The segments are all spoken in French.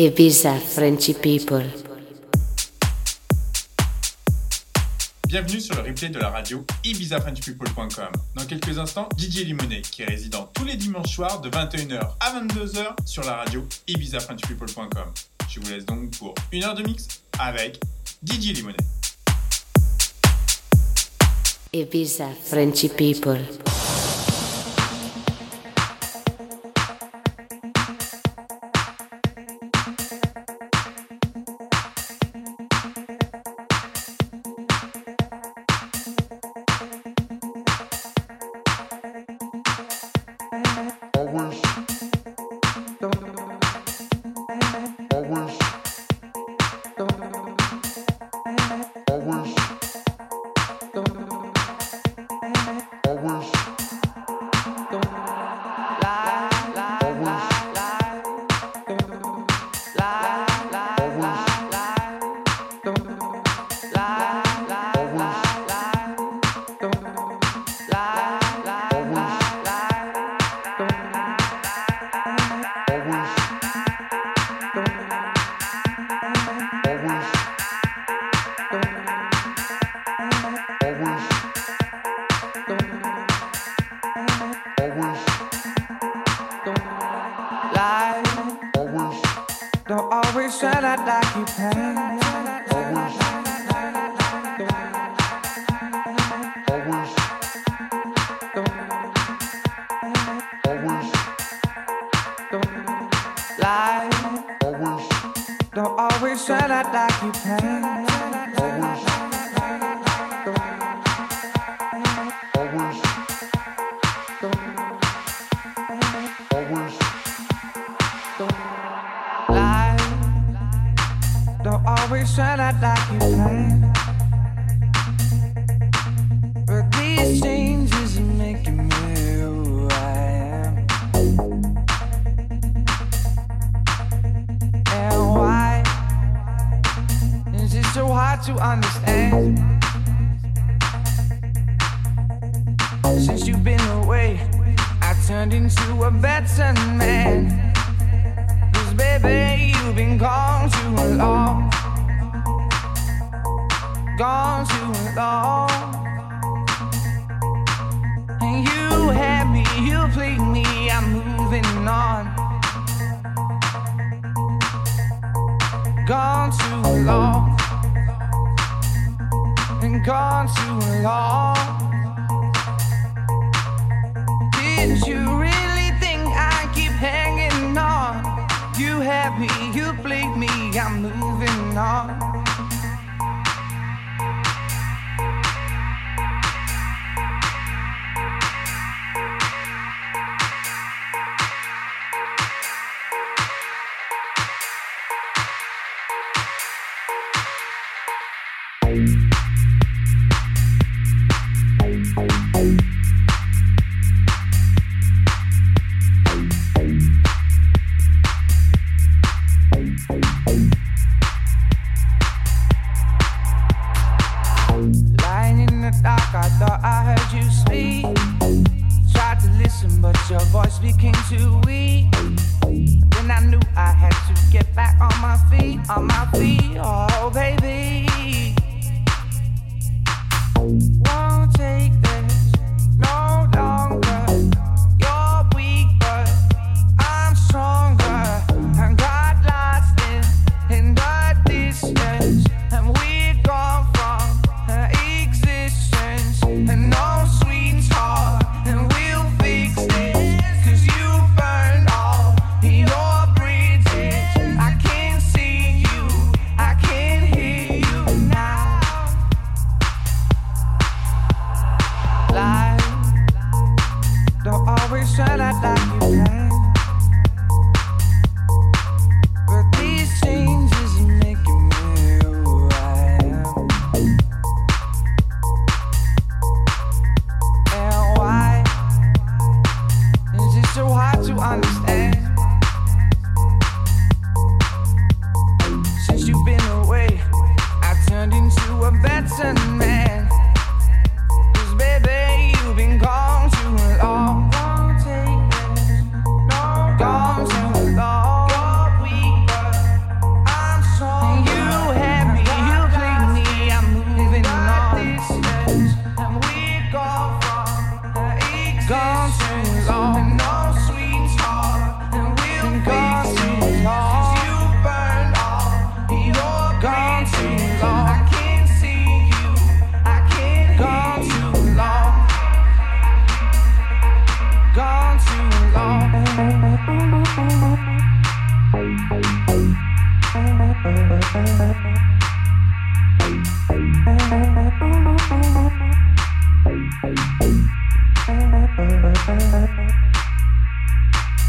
Ibiza Frenchy People. Bienvenue sur le replay de la radio ibizafrenchpeople.com. Dans quelques instants, Didier Limonet, qui est résident tous les dimanches soirs de 21h à 22h sur la radio ibizafrenchpeople.com. Je vous laisse donc pour une heure de mix avec Didier Limonet. Ibiza Frenchy People. always shine out like you can.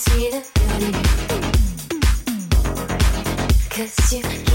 see the beauty. Cause you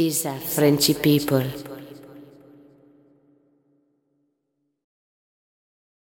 Ibiza Frenchy people.